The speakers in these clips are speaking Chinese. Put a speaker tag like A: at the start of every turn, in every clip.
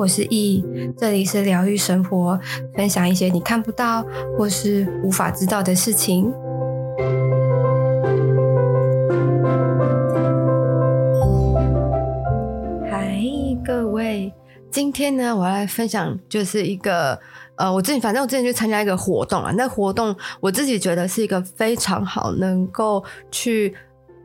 A: 我是易，这里是疗愈生活，分享一些你看不到或是无法知道的事情。嗨，各位，今天呢，我要来分享就是一个呃，我自己反正我之前去参加一个活动啊，那活动我自己觉得是一个非常好，能够去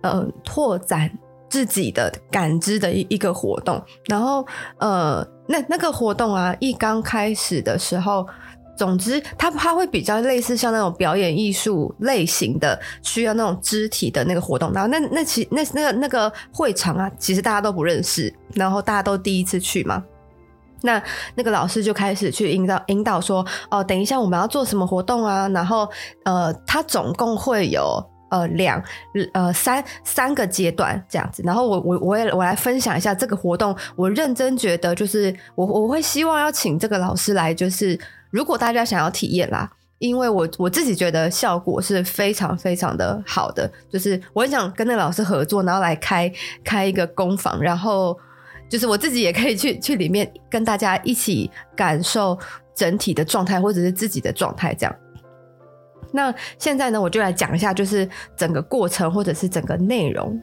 A: 呃拓展。自己的感知的一一个活动，然后呃，那那个活动啊，一刚开始的时候，总之它它会比较类似像那种表演艺术类型的，需要那种肢体的那个活动。然后那那其那那个那个会场啊，其实大家都不认识，然后大家都第一次去嘛。那那个老师就开始去引导引导说，哦，等一下我们要做什么活动啊？然后呃，他总共会有。呃，两呃三三个阶段这样子，然后我我我也我来分享一下这个活动。我认真觉得，就是我我会希望要请这个老师来，就是如果大家想要体验啦，因为我我自己觉得效果是非常非常的好的，就是我很想跟那个老师合作，然后来开开一个工坊，然后就是我自己也可以去去里面跟大家一起感受整体的状态，或者是自己的状态这样。那现在呢，我就来讲一下，就是整个过程或者是整个内容。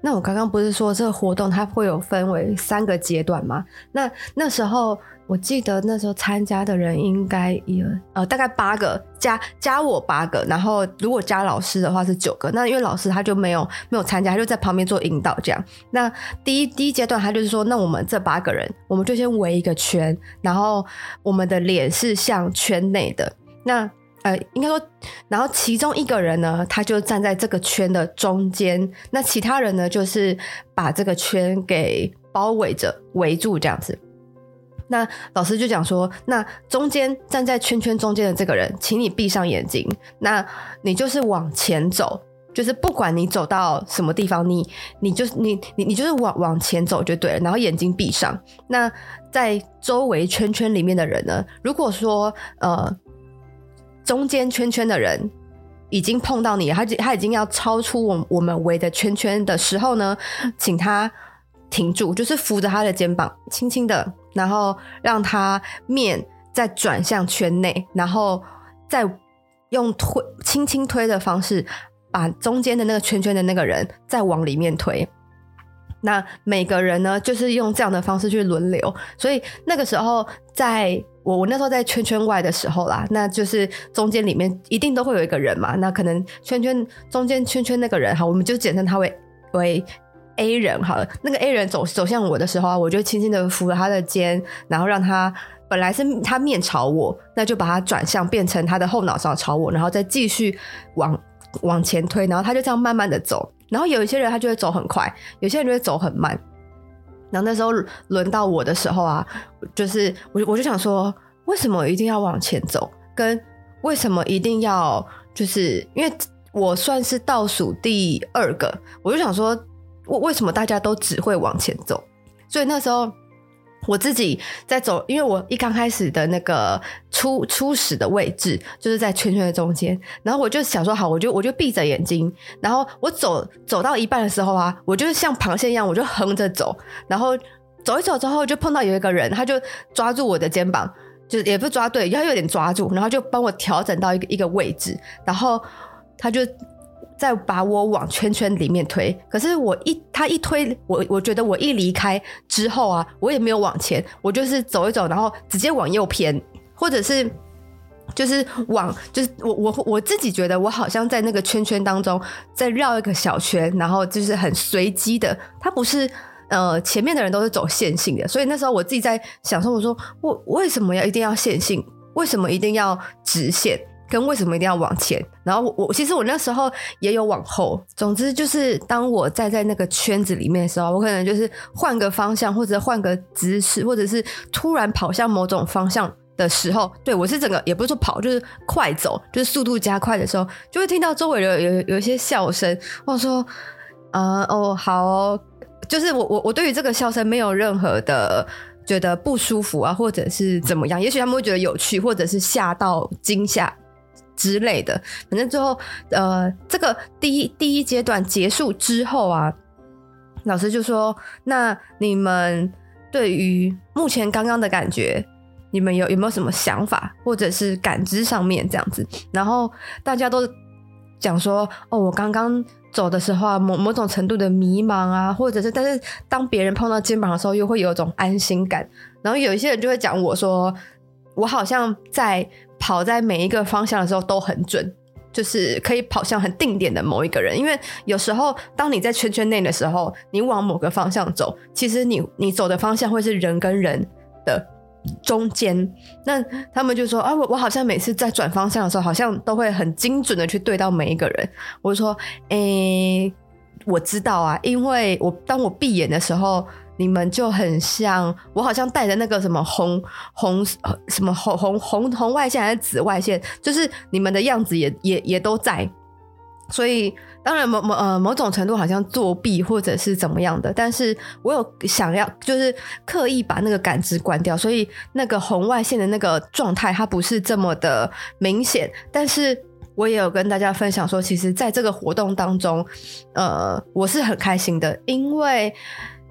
A: 那我刚刚不是说这个活动它会有分为三个阶段吗？那那时候我记得那时候参加的人应该有呃大概八个，加加我八个，然后如果加老师的话是九个。那因为老师他就没有没有参加，他就在旁边做引导这样。那第一第一阶段他就是说，那我们这八个人，我们就先围一个圈，然后我们的脸是向圈内的。那呃，应该说，然后其中一个人呢，他就站在这个圈的中间，那其他人呢，就是把这个圈给包围着、围住这样子。那老师就讲说，那中间站在圈圈中间的这个人，请你闭上眼睛，那你就是往前走，就是不管你走到什么地方，你你就是你你你就是往往前走就对了，然后眼睛闭上。那在周围圈圈里面的人呢，如果说呃。中间圈圈的人已经碰到你，他他已经要超出我我们围的圈圈的时候呢，请他停住，就是扶着他的肩膀，轻轻的，然后让他面再转向圈内，然后再用推轻轻推的方式，把中间的那个圈圈的那个人再往里面推。那每个人呢，就是用这样的方式去轮流，所以那个时候在。我我那时候在圈圈外的时候啦，那就是中间里面一定都会有一个人嘛，那可能圈圈中间圈圈那个人哈，我们就简称他为为 A 人好了。那个 A 人走走向我的时候啊，我就轻轻的扶了他的肩，然后让他本来是他面朝我，那就把他转向变成他的后脑勺朝我，然后再继续往往前推，然后他就这样慢慢的走。然后有一些人他就会走很快，有些人就会走很慢。然后那时候轮到我的时候啊，就是我我就想说，为什么一定要往前走？跟为什么一定要就是因为我算是倒数第二个，我就想说，为为什么大家都只会往前走？所以那时候。我自己在走，因为我一刚开始的那个初初始的位置就是在圈圈的中间，然后我就想说好，我就我就闭着眼睛，然后我走走到一半的时候啊，我就像螃蟹一样，我就横着走，然后走一走之后就碰到有一个人，他就抓住我的肩膀，就是也不抓对，他有点抓住，然后就帮我调整到一个一个位置，然后他就。再把我往圈圈里面推，可是我一他一推我，我觉得我一离开之后啊，我也没有往前，我就是走一走，然后直接往右偏，或者是就是往就是我我我自己觉得我好像在那个圈圈当中再绕一个小圈，然后就是很随机的，他不是呃前面的人都是走线性的，所以那时候我自己在想说，我说我为什么要一定要线性？为什么一定要直线？跟为什么一定要往前？然后我其实我那时候也有往后。总之就是当我站在那个圈子里面的时候，我可能就是换个方向，或者换个姿势，或者是突然跑向某种方向的时候，对，我是整个也不是说跑，就是快走，就是速度加快的时候，就会听到周围的有有一些笑声。我说，呃，哦，好，就是我我我对于这个笑声没有任何的觉得不舒服啊，或者是怎么样？也许他们会觉得有趣，或者是吓到惊吓。之类的，反正最后，呃，这个第一第一阶段结束之后啊，老师就说：“那你们对于目前刚刚的感觉，你们有有没有什么想法，或者是感知上面这样子？然后大家都讲说，哦，我刚刚走的时候啊，某某种程度的迷茫啊，或者是，但是当别人碰到肩膀的时候，又会有一种安心感。然后有一些人就会讲我说，我好像在跑在每一个方向的时候都很准。就是可以跑向很定点的某一个人，因为有时候当你在圈圈内的时候，你往某个方向走，其实你你走的方向会是人跟人的中间。那他们就说啊，我我好像每次在转方向的时候，好像都会很精准的去对到每一个人。我就说，诶、我知道啊，因为我当我闭眼的时候。你们就很像我，好像带着那个什么红红什么红红红红外线还是紫外线，就是你们的样子也也也都在。所以当然某某呃某种程度好像作弊或者是怎么样的，但是我有想要就是刻意把那个感知关掉，所以那个红外线的那个状态它不是这么的明显。但是我也有跟大家分享说，其实在这个活动当中，呃，我是很开心的，因为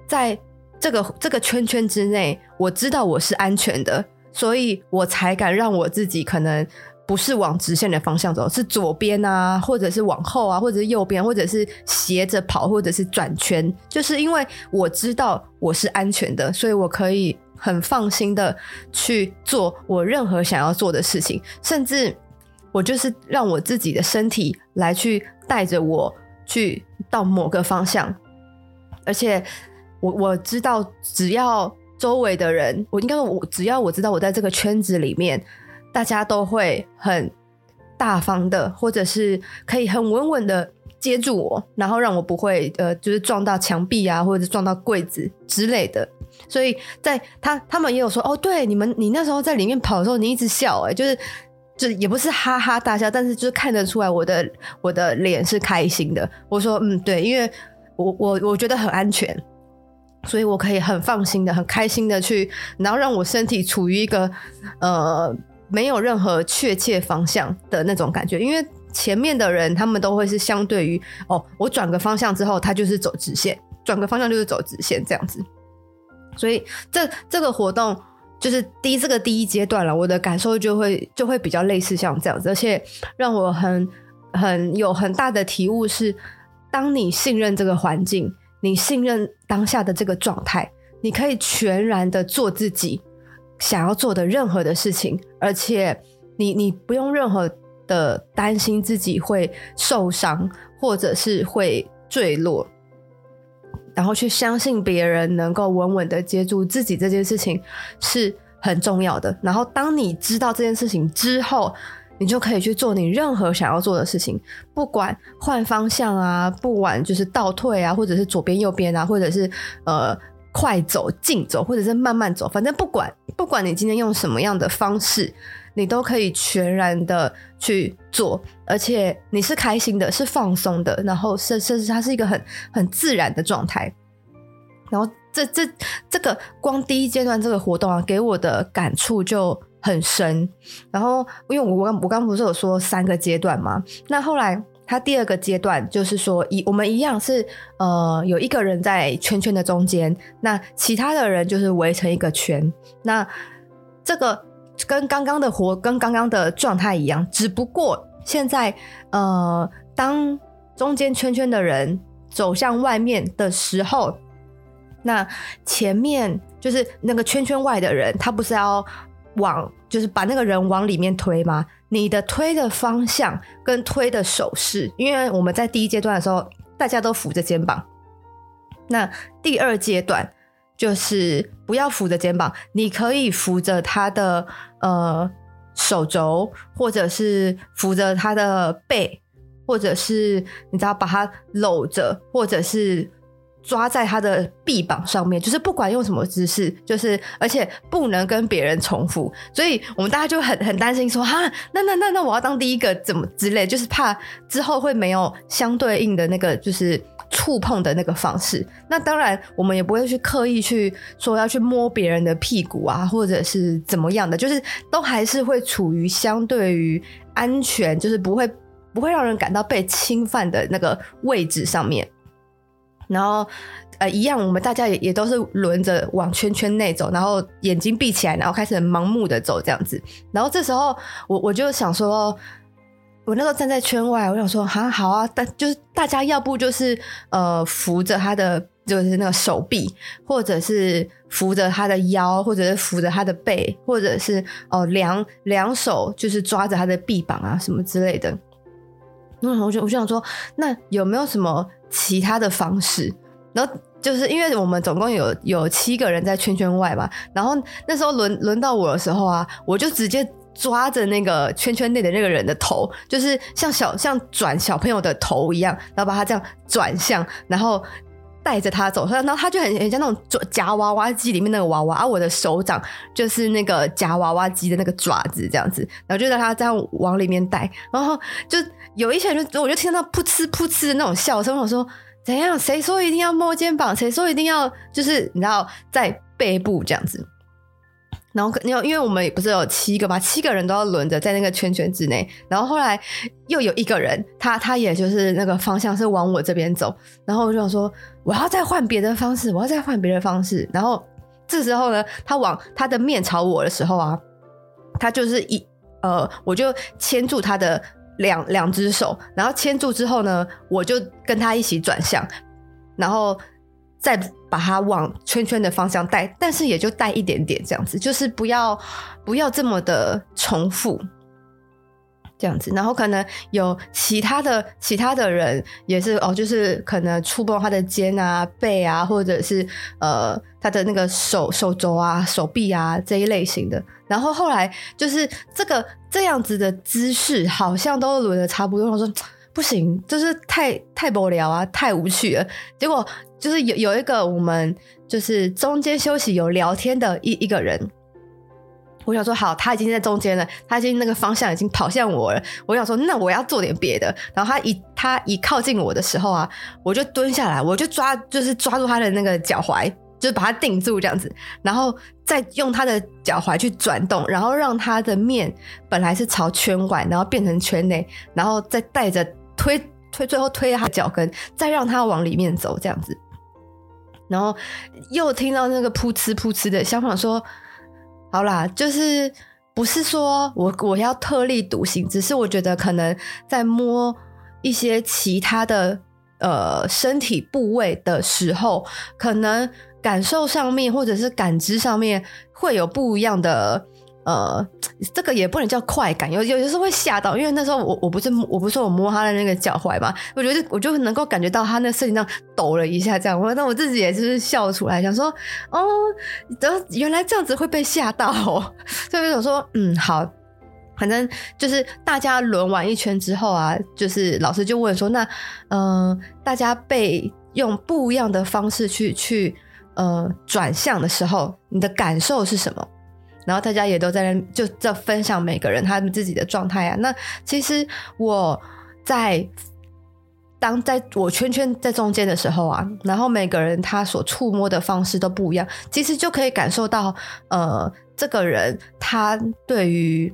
A: 在。这个这个圈圈之内，我知道我是安全的，所以我才敢让我自己可能不是往直线的方向走，是左边啊，或者是往后啊，或者是右边，或者是斜着跑，或者是转圈。就是因为我知道我是安全的，所以我可以很放心的去做我任何想要做的事情，甚至我就是让我自己的身体来去带着我去到某个方向，而且。我我知道，只要周围的人，我应该，我只要我知道我在这个圈子里面，大家都会很大方的，或者是可以很稳稳的接住我，然后让我不会呃，就是撞到墙壁啊，或者是撞到柜子之类的。所以在他他们也有说，哦，对，你们你那时候在里面跑的时候，你一直笑，哎，就是就也不是哈哈大笑，但是就是看得出来我的我的脸是开心的。我说，嗯，对，因为我我我觉得很安全。所以我可以很放心的、很开心的去，然后让我身体处于一个呃没有任何确切方向的那种感觉。因为前面的人他们都会是相对于哦，我转个方向之后，他就是走直线；转个方向就是走直线这样子。所以这这个活动就是第一这个第一阶段了，我的感受就会就会比较类似像这样子，而且让我很很有很大的体悟是，当你信任这个环境。你信任当下的这个状态，你可以全然的做自己想要做的任何的事情，而且你你不用任何的担心自己会受伤或者是会坠落，然后去相信别人能够稳稳的接住自己这件事情是很重要的。然后当你知道这件事情之后，你就可以去做你任何想要做的事情，不管换方向啊，不管就是倒退啊，或者是左边右边啊，或者是呃快走、近走，或者是慢慢走，反正不管不管你今天用什么样的方式，你都可以全然的去做，而且你是开心的，是放松的，然后甚甚至它是一个很很自然的状态。然后这这这个光第一阶段这个活动啊，给我的感触就。很深，然后因为我刚我刚不是有说三个阶段吗？那后来他第二个阶段就是说，一我们一样是呃有一个人在圈圈的中间，那其他的人就是围成一个圈。那这个跟刚刚的活跟刚刚的状态一样，只不过现在呃当中间圈圈的人走向外面的时候，那前面就是那个圈圈外的人，他不是要。往就是把那个人往里面推吗？你的推的方向跟推的手势，因为我们在第一阶段的时候，大家都扶着肩膀。那第二阶段就是不要扶着肩膀，你可以扶着他的呃手肘，或者是扶着他的背，或者是你知道把他搂着，或者是。抓在他的臂膀上面，就是不管用什么姿势，就是而且不能跟别人重复，所以我们大家就很很担心说，哈，那那那那我要当第一个怎么之类，就是怕之后会没有相对应的那个就是触碰的那个方式。那当然，我们也不会去刻意去说要去摸别人的屁股啊，或者是怎么样的，就是都还是会处于相对于安全，就是不会不会让人感到被侵犯的那个位置上面。然后，呃一样，我们大家也也都是轮着往圈圈内走，然后眼睛闭起来，然后开始盲目的走这样子。然后这时候我我就想说，我那时候站在圈外，我想说，啊好啊，但就是大家要不就是呃扶着他的就是那个手臂，或者是扶着他的腰，或者是扶着他的背，或者是哦两两手就是抓着他的臂膀啊什么之类的。嗯，我就我就想说，那有没有什么其他的方式？然后就是因为我们总共有有七个人在圈圈外嘛，然后那时候轮轮到我的时候啊，我就直接抓着那个圈圈内的那个人的头，就是像小像转小朋友的头一样，然后把他这样转向，然后带着他走，然后他就很很像那种夹娃娃机里面那个娃娃，而我的手掌就是那个夹娃娃机的那个爪子这样子，然后就让他这样往里面带，然后就。有一些人就，我就听到噗嗤噗嗤的那种笑声。我说怎样？谁说一定要摸肩膀？谁说一定要就是你知道在背部这样子？然后因为我们不是有七个嘛，七个人都要轮着在那个圈圈之内。然后后来又有一个人，他他也就是那个方向是往我这边走。然后我就想说，我要再换别的方式，我要再换别的方式。然后这时候呢，他往他的面朝我的时候啊，他就是一呃，我就牵住他的。两两只手，然后牵住之后呢，我就跟他一起转向，然后再把它往圈圈的方向带，但是也就带一点点这样子，就是不要不要这么的重复。这样子，然后可能有其他的其他的人也是哦，就是可能触碰他的肩啊、背啊，或者是呃他的那个手手肘啊、手臂啊这一类型的。然后后来就是这个这样子的姿势，好像都轮的差不多。我说不行，就是太太无聊啊，太无趣了。结果就是有有一个我们就是中间休息有聊天的一一个人。我想说好，他已经在中间了，他已经那个方向已经跑向我了。我想说，那我要做点别的。然后他一他一靠近我的时候啊，我就蹲下来，我就抓，就是抓住他的那个脚踝，就是把他定住这样子，然后再用他的脚踝去转动，然后让他的面本来是朝圈外，然后变成圈内，然后再带着推推，最后推他脚跟，再让他往里面走这样子。然后又听到那个噗呲噗呲的，相反说。好啦，就是不是说我我要特立独行，只是我觉得可能在摸一些其他的呃身体部位的时候，可能感受上面或者是感知上面会有不一样的。呃，这个也不能叫快感，有有的时候会吓到，因为那时候我我不是我不是说我摸他的那个脚踝嘛，我觉得我就能够感觉到他那身体上抖了一下，这样，我那我自己也是笑出来，想说，哦，原来这样子会被吓到，哦，所以我想说，嗯，好，反正就是大家轮完一圈之后啊，就是老师就问说，那嗯、呃，大家被用不一样的方式去去呃转向的时候，你的感受是什么？然后大家也都在那，就在分享每个人他们自己的状态啊。那其实我在当在我圈圈在中间的时候啊，然后每个人他所触摸的方式都不一样，其实就可以感受到，呃，这个人他对于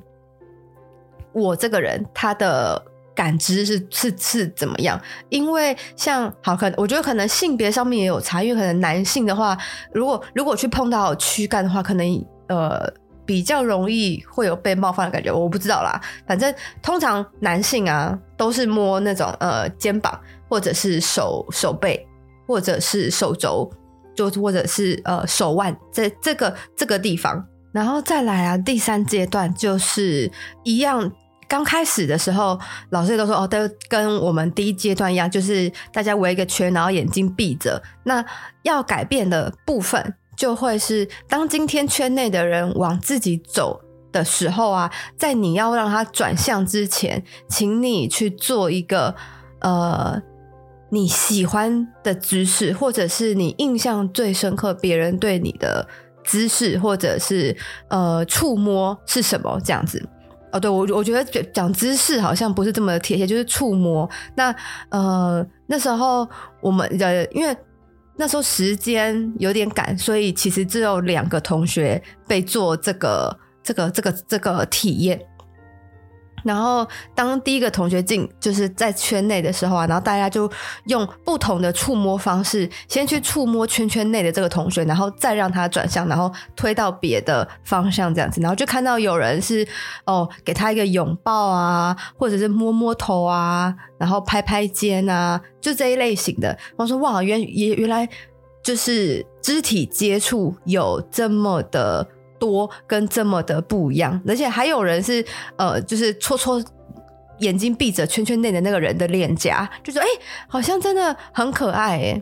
A: 我这个人他的感知是是是怎么样？因为像好，可能我觉得可能性别上面也有差，因为可能男性的话，如果如果去碰到躯干的话，可能呃。比较容易会有被冒犯的感觉，我不知道啦。反正通常男性啊都是摸那种呃肩膀，或者是手手背，或者是手肘，就或者是呃手腕这这个这个地方。然后再来啊，第三阶段就是一样，刚开始的时候老师都说哦，都跟我们第一阶段一样，就是大家围一个圈，然后眼睛闭着。那要改变的部分。就会是当今天圈内的人往自己走的时候啊，在你要让他转向之前，请你去做一个呃你喜欢的姿势，或者是你印象最深刻别人对你的姿势，或者是呃触摸是什么这样子。哦，对，我我觉得讲姿势好像不是这么贴切，就是触摸。那呃那时候我们的因为。那时候时间有点赶，所以其实只有两个同学被做这个、这个、这个、这个体验。然后，当第一个同学进，就是在圈内的时候啊，然后大家就用不同的触摸方式，先去触摸圈圈内的这个同学，然后再让他转向，然后推到别的方向这样子，然后就看到有人是哦，给他一个拥抱啊，或者是摸摸头啊，然后拍拍肩啊，就这一类型的。然后说哇，原也原来就是肢体接触有这么的。多跟这么的不一样，而且还有人是呃，就是戳戳眼睛闭着圈圈内的那个人的脸颊，就说哎、好像真的很可爱哎。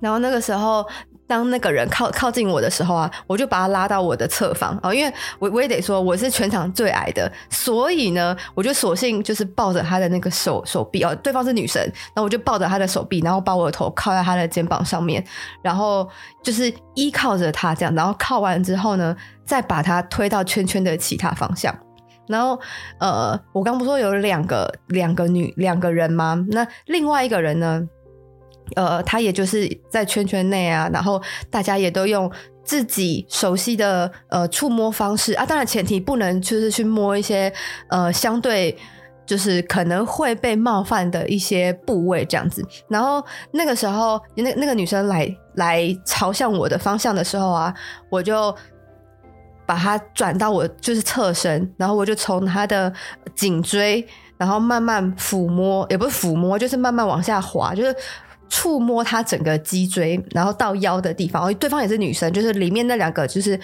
A: 然后那个时候。当那个人靠靠近我的时候啊，我就把他拉到我的侧方啊，因为我我也得说我是全场最矮的，所以呢，我就索性就是抱着他的那个手手臂哦，对方是女生，然后我就抱着他的手臂，然后把我的头靠在他的肩膀上面，然后就是依靠着他这样，然后靠完之后呢，再把他推到圈圈的其他方向，然后呃，我刚不说有两个两个女两个人吗？那另外一个人呢？呃，他也就是在圈圈内啊，然后大家也都用自己熟悉的呃触摸方式啊，当然前提不能就是去摸一些呃相对就是可能会被冒犯的一些部位这样子。然后那个时候，那那个女生来来朝向我的方向的时候啊，我就把她转到我就是侧身，然后我就从她的颈椎，然后慢慢抚摸，也不是抚摸，就是慢慢往下滑，就是。触摸他整个脊椎，然后到腰的地方。对方也是女生，就是里面那两个就是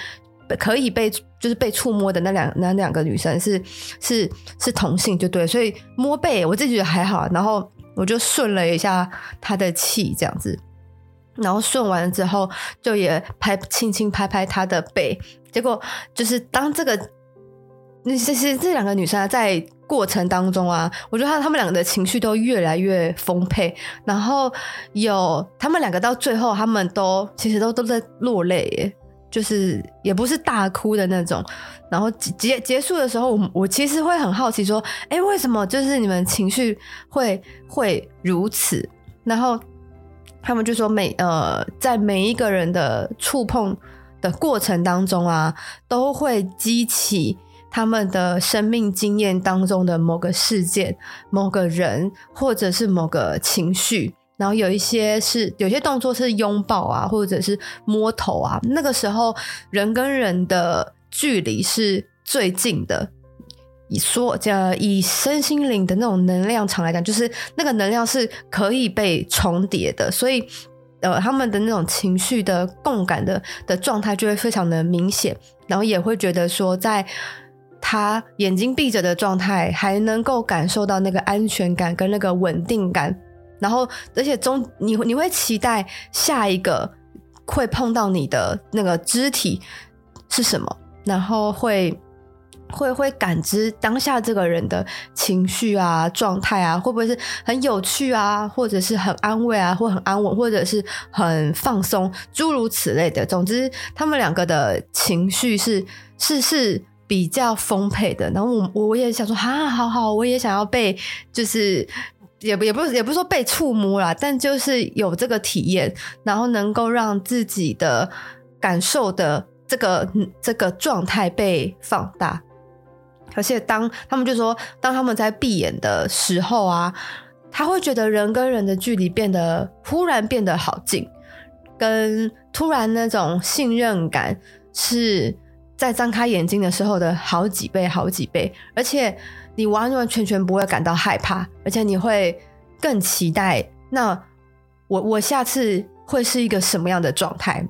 A: 可以被就是被触摸的那两那两个女生是是是同性，就对。所以摸背我自己觉得还好，然后我就顺了一下他的气，这样子，然后顺完之后就也拍轻轻拍拍他的背。结果就是当这个那其实这两个女生啊在。过程当中啊，我觉得他他们两个的情绪都越来越丰沛，然后有她们两个到最后，他们都其实都都在落泪耶，就是也不是大哭的那种。然后结结束的时候，我我其实会很好奇说，哎，为什么就是你们情绪会会如此？然后他们就说每呃，在每一个人的触碰的过程当中啊，都会激起。他们的生命经验当中的某个事件、某个人，或者是某个情绪，然后有一些是有些动作是拥抱啊，或者是摸头啊。那个时候，人跟人的距离是最近的。以说，这以身心灵的那种能量场来讲，就是那个能量是可以被重叠的，所以呃，他们的那种情绪的共感的的状态就会非常的明显，然后也会觉得说在。他眼睛闭着的状态，还能够感受到那个安全感跟那个稳定感，然后而且中你你会期待下一个会碰到你的那个肢体是什么，然后会会会感知当下这个人的情绪啊、状态啊，会不会是很有趣啊，或者是很安慰啊，或很安稳，或者是很放松，诸如此类的。总之，他们两个的情绪是是是。比较丰沛的，然后我我也想说，哈，好好，我也想要被，就是也不也不也不是说被触摸啦，但就是有这个体验，然后能够让自己的感受的这个这个状态被放大，而且当他们就说，当他们在闭眼的时候啊，他会觉得人跟人的距离变得忽然变得好近，跟突然那种信任感是。在张开眼睛的时候的好几倍、好几倍，而且你完完全全不会感到害怕，而且你会更期待。那我我下次会是一个什么样的状态？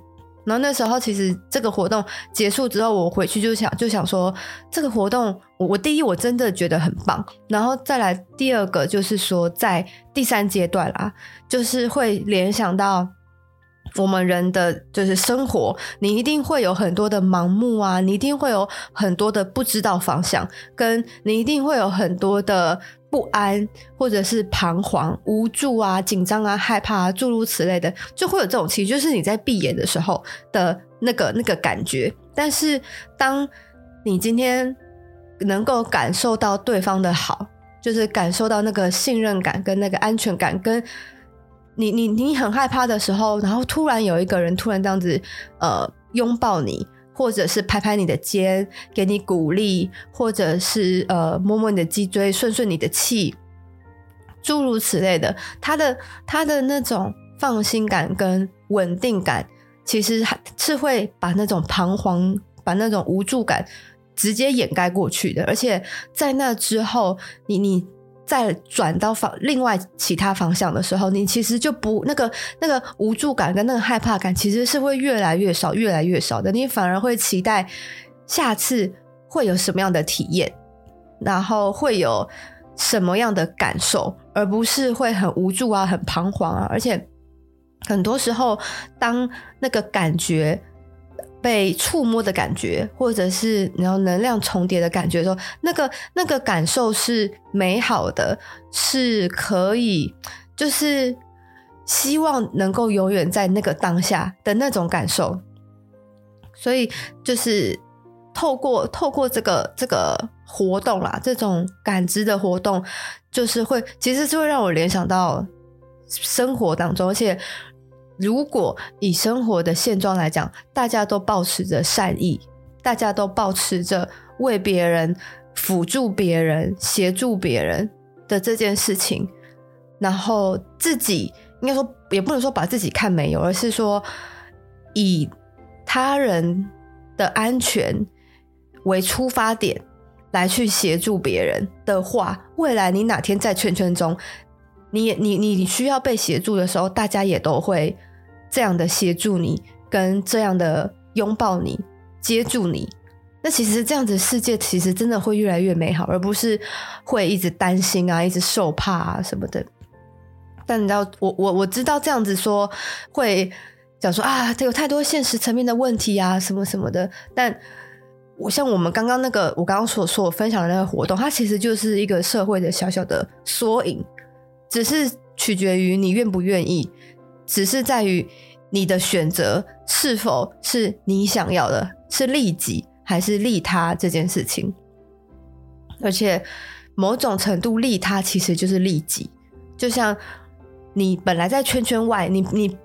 A: 然后那时候其实这个活动结束之后，我回去就想就想说，这个活动我我第一我真的觉得很棒，然后再来第二个就是说在第三阶段啦，就是会联想到。我们人的就是生活，你一定会有很多的盲目啊，你一定会有很多的不知道方向，跟你一定会有很多的不安，或者是彷徨、无助啊、紧张啊、害怕啊，诸如此类的，就会有这种情绪，就是你在闭眼的时候的那个那个感觉。但是，当你今天能够感受到对方的好，就是感受到那个信任感跟那个安全感跟。你你你很害怕的时候，然后突然有一个人突然这样子，呃，拥抱你，或者是拍拍你的肩，给你鼓励，或者是呃摸摸你的脊椎，顺顺你的气，诸如此类的。他的他的那种放心感跟稳定感，其实是会把那种彷徨、把那种无助感直接掩盖过去的。而且在那之后，你你。再转到方另外其他方向的时候，你其实就不那个那个无助感跟那个害怕感，其实是会越来越少，越来越少的。你反而会期待下次会有什么样的体验，然后会有什么样的感受，而不是会很无助啊，很彷徨啊。而且很多时候，当那个感觉。被触摸的感觉，或者是然后能量重叠的感觉的时候，那个那个感受是美好的，是可以，就是希望能够永远在那个当下的那种感受。所以就是透过透过这个这个活动啦，这种感知的活动，就是会其实就会让我联想到生活当中，而且。如果以生活的现状来讲，大家都保持着善意，大家都保持着为别人辅助别人、协助别人的这件事情，然后自己应该说也不能说把自己看没有，而是说以他人的安全为出发点来去协助别人的话，未来你哪天在圈圈中，你你你需要被协助的时候，大家也都会。这样的协助你，跟这样的拥抱你、接住你，那其实这样子世界其实真的会越来越美好，而不是会一直担心啊、一直受怕啊什么的。但你知道，我我我知道这样子说会讲说啊，这有太多现实层面的问题啊，什么什么的。但我像我们刚刚那个，我刚刚所说我分享的那个活动，它其实就是一个社会的小小的缩影，只是取决于你愿不愿意。只是在于你的选择是否是你想要的，是利己还是利他这件事情。而且某种程度利他其实就是利己，就像你本来在圈圈外，你你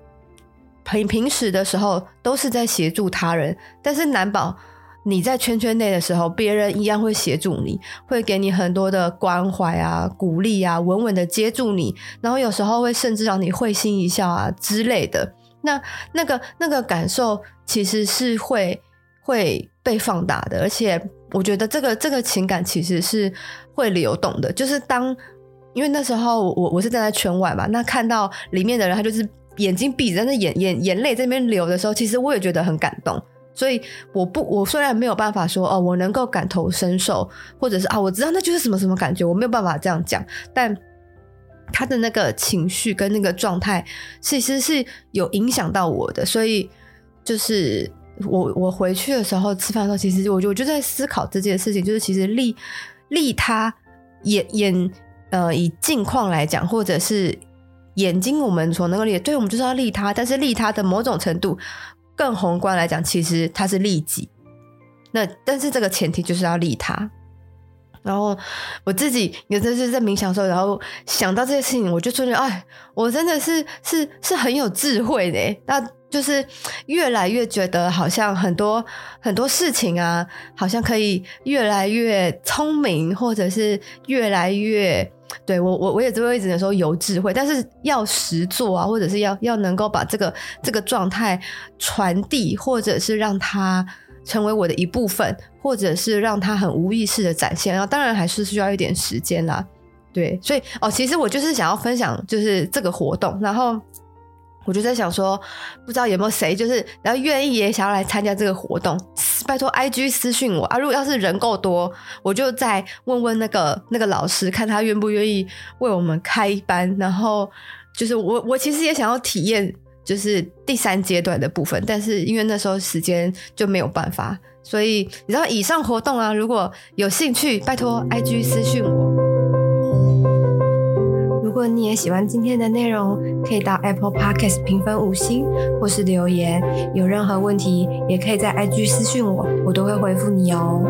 A: 平平时的时候都是在协助他人，但是难保。你在圈圈内的时候，别人一样会协助你，会给你很多的关怀啊、鼓励啊，稳稳的接住你，然后有时候会甚至让你会心一笑啊之类的。那那个那个感受其实是会会被放大的，而且我觉得这个这个情感其实是会流动的。就是当因为那时候我我是站在圈外嘛，那看到里面的人，他就是眼睛闭着，那眼眼眼泪在那边流的时候，其实我也觉得很感动。所以我不，我虽然没有办法说哦，我能够感同身受，或者是啊，我知道那就是什么什么感觉，我没有办法这样讲。但他的那个情绪跟那个状态，其实是有影响到我的。所以就是我我回去的时候吃饭的时候，其实我就我就在思考这件事情，就是其实利利他眼眼呃以近况来讲，或者是眼睛我们所能够理解，对我们就是要利他，但是利他的某种程度。更宏观来讲，其实它是利己。那但是这个前提就是要利他。然后我自己有阵时在冥想的时候，然后想到这些事情，我就觉得，哎，我真的是是是很有智慧的。那就是越来越觉得，好像很多很多事情啊，好像可以越来越聪明，或者是越来越。对我，我我也只会一直说有智慧，但是要实做啊，或者是要要能够把这个这个状态传递，或者是让它成为我的一部分，或者是让它很无意识的展现，然后当然还是需要一点时间啦。对，所以哦，其实我就是想要分享，就是这个活动，然后。我就在想说，不知道有没有谁就是然后愿意也想要来参加这个活动，拜托 IG 私信我啊！如果要是人够多，我就再问问那个那个老师，看他愿不愿意为我们开班。然后就是我我其实也想要体验，就是第三阶段的部分，但是因为那时候时间就没有办法，所以你知道以上活动啊，如果有兴趣，拜托 IG 私讯我。如果你也喜欢今天的内容，可以到 Apple Podcast 评分五星，或是留言。有任何问题，也可以在 IG 私讯我，我都会回复你哦。